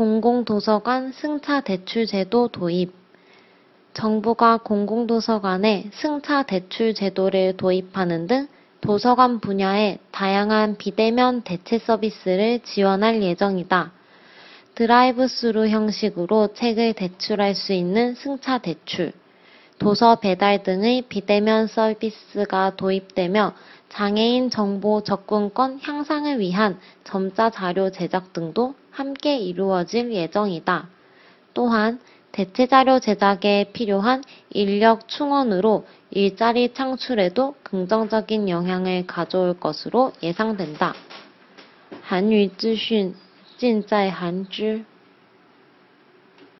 공공도서관 승차 대출 제도 도입 정부가 공공도서관에 승차 대출 제도를 도입하는 등 도서관 분야의 다양한 비대면 대체 서비스를 지원할 예정이다. 드라이브스루 형식으로 책을 대출할 수 있는 승차 대출, 도서 배달 등의 비대면 서비스가 도입되며 장애인 정보 접근권 향상을 위한 점자 자료 제작 등도 함께 이루어질 예정이다. 또한 대체 자료 제작에 필요한 인력 충원으로 일자리 창출에도 긍정적인 영향을 가져올 것으로 예상된다. 韩语资讯尽在韩知。